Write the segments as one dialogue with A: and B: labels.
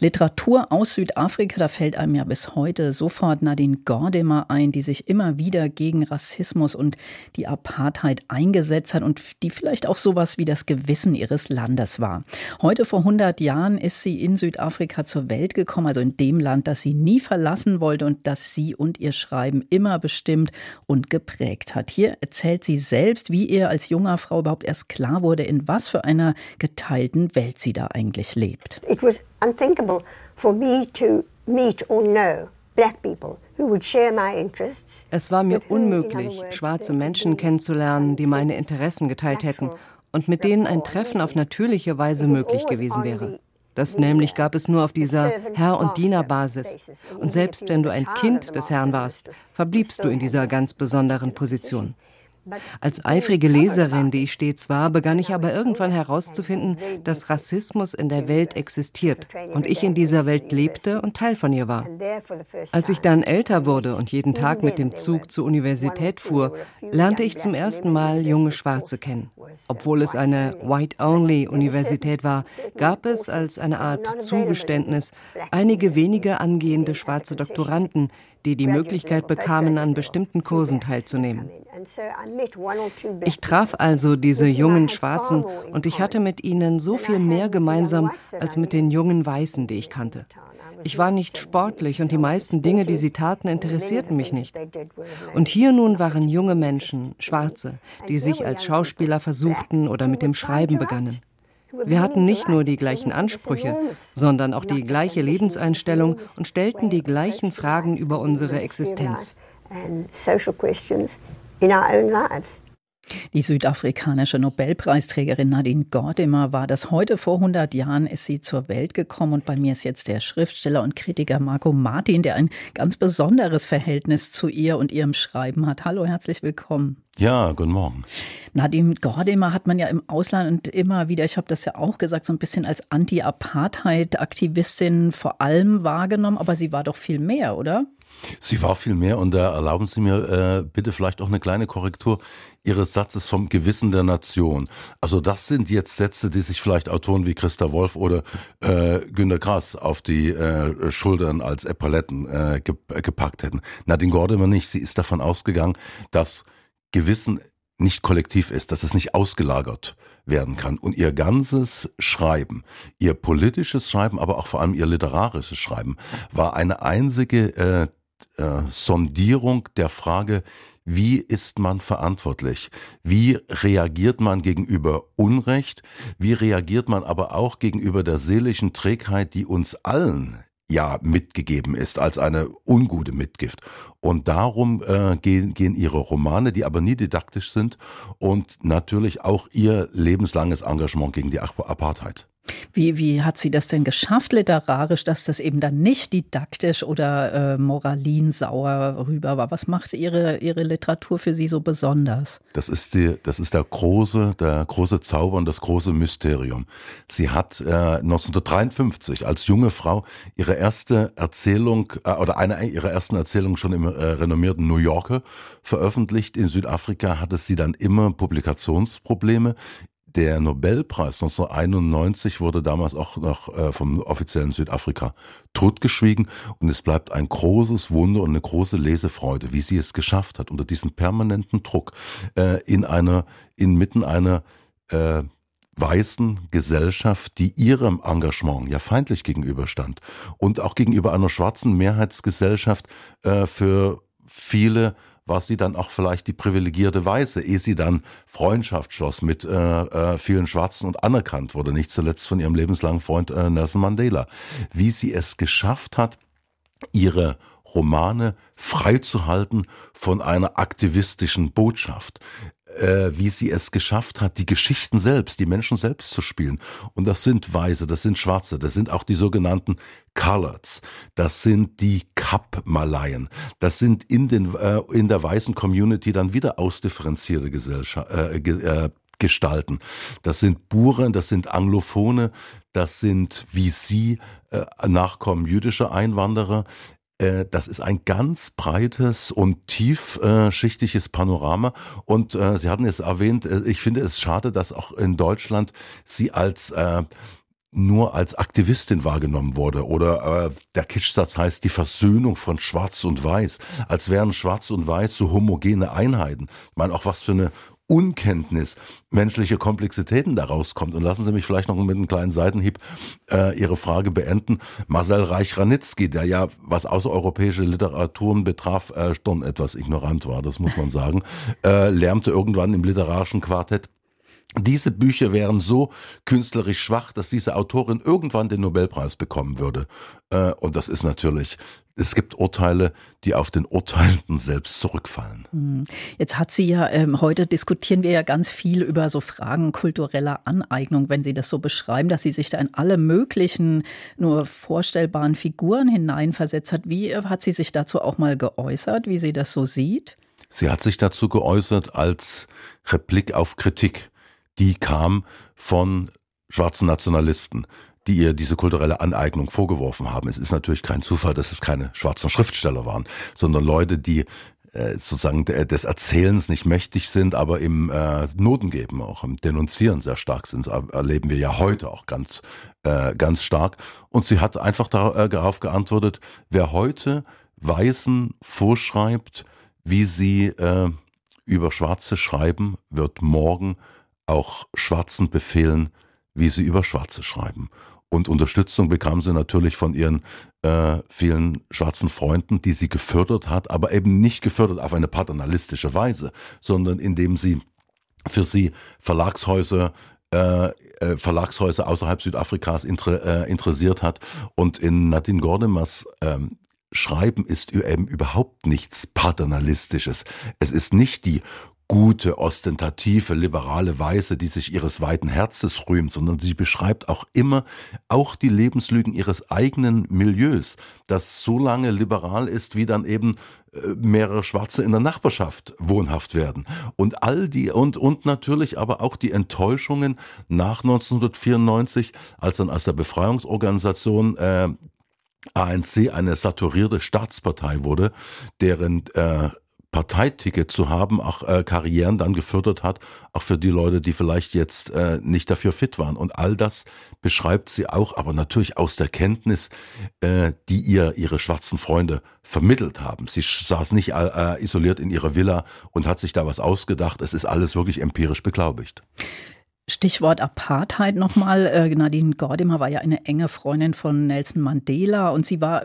A: Literatur aus Südafrika, da fällt einem ja bis heute sofort Nadine Gordimer ein, die sich immer wieder gegen Rassismus und die Apartheid eingesetzt hat und die vielleicht auch sowas wie das Gewissen ihres Landes war. Heute vor 100 Jahren ist sie in Südafrika zur Welt gekommen, also in dem Land, das sie nie verlassen wollte und das sie und ihr Schreiben immer bestimmt und geprägt hat. Hier erzählt sie selbst, wie ihr als junger Frau überhaupt erst klar wurde, in was für einer geteilten Welt sie da eigentlich lebt.
B: It was unthinkable for me to meet or know black people
C: es war mir unmöglich, schwarze Menschen kennenzulernen, die meine Interessen geteilt hätten und mit denen ein Treffen auf natürliche Weise möglich gewesen wäre. Das nämlich gab es nur auf dieser Herr- und Dienerbasis. Und selbst wenn du ein Kind des Herrn warst, verbliebst du in dieser ganz besonderen Position. Als eifrige Leserin, die ich stets war, begann ich aber irgendwann herauszufinden, dass Rassismus in der Welt existiert und ich in dieser Welt lebte und Teil von ihr war. Als ich dann älter wurde und jeden Tag mit dem Zug zur Universität fuhr, lernte ich zum ersten Mal junge Schwarze kennen. Obwohl es eine White-Only-Universität war, gab es als eine Art Zugeständnis einige wenige angehende schwarze Doktoranden, die die Möglichkeit bekamen, an bestimmten Kursen teilzunehmen. Ich traf also diese jungen Schwarzen und ich hatte mit ihnen so viel mehr gemeinsam als mit den jungen Weißen, die ich kannte. Ich war nicht sportlich und die meisten Dinge, die sie taten, interessierten mich nicht. Und hier nun waren junge Menschen, Schwarze, die sich als Schauspieler versuchten oder mit dem Schreiben begannen. Wir hatten nicht nur die gleichen Ansprüche, sondern auch die gleiche Lebenseinstellung und stellten die gleichen Fragen über unsere Existenz.
A: Die südafrikanische Nobelpreisträgerin Nadine Gordimer war das heute vor 100 Jahren ist sie zur Welt gekommen und bei mir ist jetzt der Schriftsteller und Kritiker Marco Martin, der ein ganz besonderes Verhältnis zu ihr und ihrem Schreiben hat. Hallo, herzlich willkommen.
D: Ja, guten Morgen.
A: Nadine Gordimer hat man ja im Ausland immer wieder, ich habe das ja auch gesagt, so ein bisschen als Anti-Apartheid-Aktivistin vor allem wahrgenommen, aber sie war doch viel mehr, oder?
D: Sie war viel mehr und da erlauben Sie mir äh, bitte vielleicht auch eine kleine Korrektur Ihres Satzes vom Gewissen der Nation. Also das sind jetzt Sätze, die sich vielleicht Autoren wie Christa Wolf oder äh, Günter Grass auf die äh, Schultern als Epauletten äh, gepackt hätten. Nadine Gordimer nicht. Sie ist davon ausgegangen, dass Gewissen nicht kollektiv ist, dass es nicht ausgelagert werden kann. Und ihr ganzes Schreiben, ihr politisches Schreiben, aber auch vor allem ihr literarisches Schreiben, war eine einzige äh, äh, Sondierung der Frage, wie ist man verantwortlich? Wie reagiert man gegenüber Unrecht? Wie reagiert man aber auch gegenüber der seelischen Trägheit, die uns allen ja mitgegeben ist als eine ungute Mitgift. Und darum äh, gehen, gehen ihre Romane, die aber nie didaktisch sind und natürlich auch ihr lebenslanges Engagement gegen die Apartheid.
A: Wie, wie hat sie das denn geschafft literarisch, dass das eben dann nicht didaktisch oder äh, moralinsauer rüber war? Was macht ihre, ihre Literatur für Sie so besonders?
D: Das ist, die, das ist der große, der große Zauber und das große Mysterium. Sie hat äh, 1953 als junge Frau ihre erste Erzählung äh, oder eine ihrer ersten Erzählungen schon im äh, renommierten New Yorker veröffentlicht. In Südafrika hatte sie dann immer Publikationsprobleme. Der Nobelpreis 1991 wurde damals auch noch äh, vom offiziellen Südafrika totgeschwiegen und es bleibt ein großes Wunder und eine große Lesefreude, wie sie es geschafft hat, unter diesem permanenten Druck äh, in einer, inmitten einer äh, weißen Gesellschaft, die ihrem Engagement ja feindlich gegenüberstand und auch gegenüber einer schwarzen Mehrheitsgesellschaft äh, für viele war sie dann auch vielleicht die privilegierte Weiße, ehe sie dann Freundschaft schloss mit äh, äh, vielen Schwarzen und anerkannt wurde, nicht zuletzt von ihrem lebenslangen Freund äh, Nelson Mandela. Wie sie es geschafft hat, ihre Romane freizuhalten von einer aktivistischen Botschaft äh, wie sie es geschafft hat, die Geschichten selbst, die Menschen selbst zu spielen. Und das sind Weiße, das sind Schwarze, das sind auch die sogenannten Coloreds, das sind die Kap-Malaien, das sind in, den, äh, in der weißen Community dann wieder ausdifferenzierte Gesellschaft, äh, äh, Gestalten. Das sind Buren, das sind Anglophone, das sind wie Sie äh, Nachkommen jüdischer Einwanderer. Äh, das ist ein ganz breites und tiefschichtiges Panorama. Und äh, Sie hatten es erwähnt, äh, ich finde es schade, dass auch in Deutschland sie als äh, nur als Aktivistin wahrgenommen wurde. Oder äh, der Kitschsatz heißt die Versöhnung von Schwarz und Weiß, als wären Schwarz und Weiß so homogene Einheiten. Ich meine, auch was für eine Unkenntnis menschliche Komplexitäten daraus kommt. Und lassen Sie mich vielleicht noch mit einem kleinen Seitenhieb äh, Ihre Frage beenden. Marcel Reich-Ranitzky, der ja, was außereuropäische Literaturen betraf, äh, schon etwas ignorant war, das muss man sagen, äh, lärmte irgendwann im literarischen Quartett diese Bücher wären so künstlerisch schwach, dass diese Autorin irgendwann den Nobelpreis bekommen würde. Äh, und das ist natürlich, es gibt Urteile, die auf den Urteilenden selbst zurückfallen.
A: Hm. Jetzt hat sie ja, ähm, heute diskutieren wir ja ganz viel über so Fragen kultureller Aneignung, wenn Sie das so beschreiben, dass sie sich da in alle möglichen nur vorstellbaren Figuren hineinversetzt hat. Wie äh, hat sie sich dazu auch mal geäußert, wie sie das so sieht?
D: Sie hat sich dazu geäußert als Replik auf Kritik die kam von schwarzen Nationalisten, die ihr diese kulturelle Aneignung vorgeworfen haben. Es ist natürlich kein Zufall, dass es keine schwarzen Schriftsteller waren, sondern Leute, die äh, sozusagen des Erzählens nicht mächtig sind, aber im äh, Noten geben, auch im Denunzieren sehr stark sind. Das erleben wir ja heute auch ganz, äh, ganz stark. Und sie hat einfach äh, darauf geantwortet, wer heute Weißen vorschreibt, wie sie äh, über Schwarze schreiben, wird morgen auch Schwarzen befehlen, wie sie über Schwarze schreiben. Und Unterstützung bekam sie natürlich von ihren äh, vielen schwarzen Freunden, die sie gefördert hat, aber eben nicht gefördert auf eine paternalistische Weise, sondern indem sie für sie Verlagshäuser äh, äh, Verlagshäuser außerhalb Südafrikas inter, äh, interessiert hat. Und in Nadine Gordemers ähm, Schreiben ist eben überhaupt nichts Paternalistisches. Es ist nicht die gute, ostentative, liberale Weise, die sich ihres weiten Herzens rühmt, sondern sie beschreibt auch immer auch die Lebenslügen ihres eigenen Milieus, das so lange liberal ist, wie dann eben äh, mehrere Schwarze in der Nachbarschaft wohnhaft werden. Und all die, und, und natürlich aber auch die Enttäuschungen nach 1994, als dann aus der Befreiungsorganisation äh, ANC eine saturierte Staatspartei wurde, deren äh, Parteiticket zu haben, auch äh, Karrieren dann gefördert hat, auch für die Leute, die vielleicht jetzt äh, nicht dafür fit waren. Und all das beschreibt sie auch, aber natürlich aus der Kenntnis, äh, die ihr ihre schwarzen Freunde vermittelt haben. Sie saß nicht äh, isoliert in ihrer Villa und hat sich da was ausgedacht. Es ist alles wirklich empirisch beglaubigt.
A: Stichwort Apartheid nochmal. Äh, Nadine Gordimer war ja eine enge Freundin von Nelson Mandela und sie war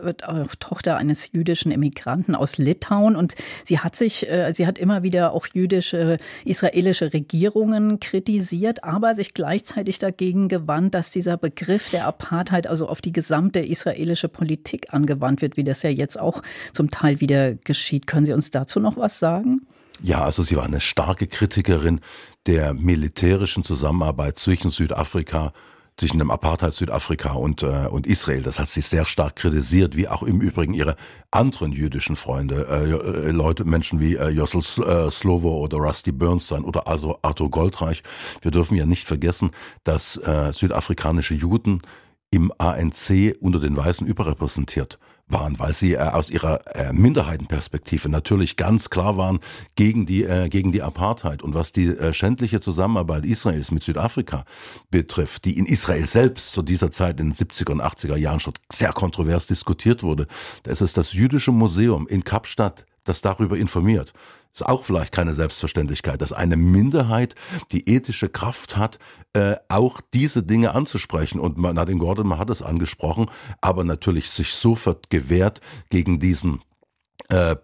A: Tochter eines jüdischen Immigranten aus Litauen und sie hat sich, äh, sie hat immer wieder auch jüdische, israelische Regierungen kritisiert, aber sich gleichzeitig dagegen gewandt, dass dieser Begriff der Apartheid also auf die gesamte israelische Politik angewandt wird, wie das ja jetzt auch zum Teil wieder geschieht. Können Sie uns dazu noch was sagen?
D: Ja, also sie war eine starke Kritikerin der militärischen Zusammenarbeit zwischen Südafrika zwischen dem Apartheid Südafrika und, äh, und Israel. Das hat sie sehr stark kritisiert, wie auch im Übrigen ihre anderen jüdischen Freunde, äh, äh Leute, Menschen wie äh, Jossel äh, Slovo oder Rusty Bernstein oder Arthur, Arthur Goldreich. Wir dürfen ja nicht vergessen, dass äh, südafrikanische Juden im ANC unter den Weißen überrepräsentiert waren, weil sie äh, aus ihrer äh, Minderheitenperspektive natürlich ganz klar waren gegen die äh, gegen die Apartheid und was die äh, schändliche Zusammenarbeit Israels mit Südafrika betrifft, die in Israel selbst zu dieser Zeit in den 70er und 80er Jahren schon sehr kontrovers diskutiert wurde. Da ist es das jüdische Museum in Kapstadt, das darüber informiert. Ist auch vielleicht keine Selbstverständlichkeit, dass eine Minderheit die ethische Kraft hat, äh, auch diese Dinge anzusprechen. Und Nadine Gordon hat es angesprochen, aber natürlich sich sofort gewehrt gegen diesen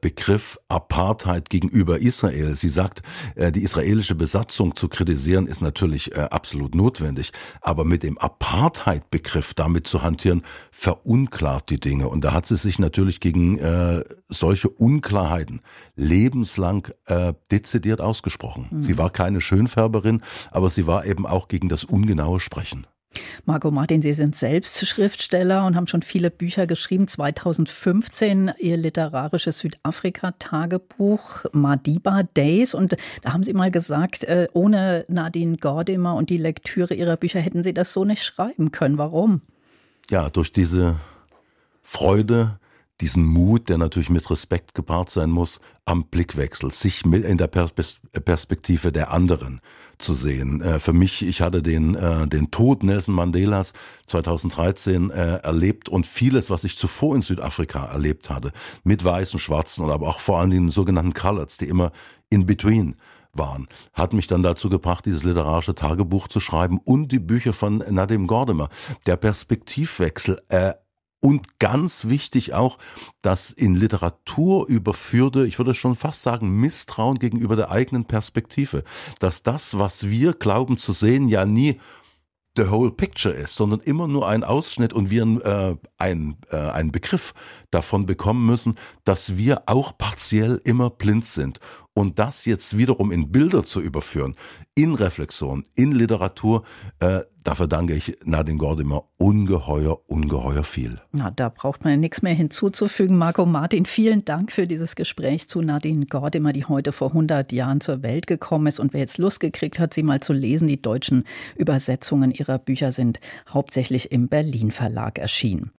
D: Begriff Apartheid gegenüber Israel. Sie sagt, äh, die israelische Besatzung zu kritisieren ist natürlich äh, absolut notwendig, aber mit dem Apartheid-Begriff damit zu hantieren, verunklart die Dinge. Und da hat sie sich natürlich gegen solche Unklarheiten lebenslang dezidiert ausgesprochen. Mhm. Sie war keine Schönfärberin, aber sie war eben auch gegen das ungenaue Sprechen.
A: Margot Martin, Sie sind selbst Schriftsteller und haben schon viele Bücher geschrieben. 2015 Ihr literarisches Südafrika-Tagebuch Madiba Days. Und da haben Sie mal gesagt, äh, ohne Nadine Gordimer und die Lektüre Ihrer Bücher hätten Sie das so nicht schreiben können. Warum?
D: Ja, durch diese Freude, diesen Mut, der natürlich mit Respekt gepaart sein muss, am Blickwechsel, sich mit in der Perspektive der anderen zu sehen. Äh, für mich, ich hatte den, äh, den Tod Nelson Mandelas 2013 äh, erlebt und vieles, was ich zuvor in Südafrika erlebt hatte, mit Weißen, Schwarzen und aber auch vor allem den sogenannten Coloreds, die immer in between waren, hat mich dann dazu gebracht, dieses literarische Tagebuch zu schreiben und die Bücher von Nadim Gordimer. Der Perspektivwechsel, äh, und ganz wichtig auch, dass in Literatur überführte, ich würde schon fast sagen, Misstrauen gegenüber der eigenen Perspektive. Dass das, was wir glauben zu sehen, ja nie the whole picture ist, sondern immer nur ein Ausschnitt und wir äh, ein, äh, einen Begriff davon bekommen müssen, dass wir auch partiell immer blind sind. Und das jetzt wiederum in Bilder zu überführen, in Reflexion, in Literatur, äh, dafür danke ich Nadine Gordimer ungeheuer, ungeheuer viel.
A: Na, da braucht man ja nichts mehr hinzuzufügen. Marco Martin, vielen Dank für dieses Gespräch zu Nadine Gordimer, die heute vor 100 Jahren zur Welt gekommen ist. Und wer jetzt Lust gekriegt hat, sie mal zu lesen, die deutschen Übersetzungen ihrer Bücher sind hauptsächlich im Berlin Verlag erschienen.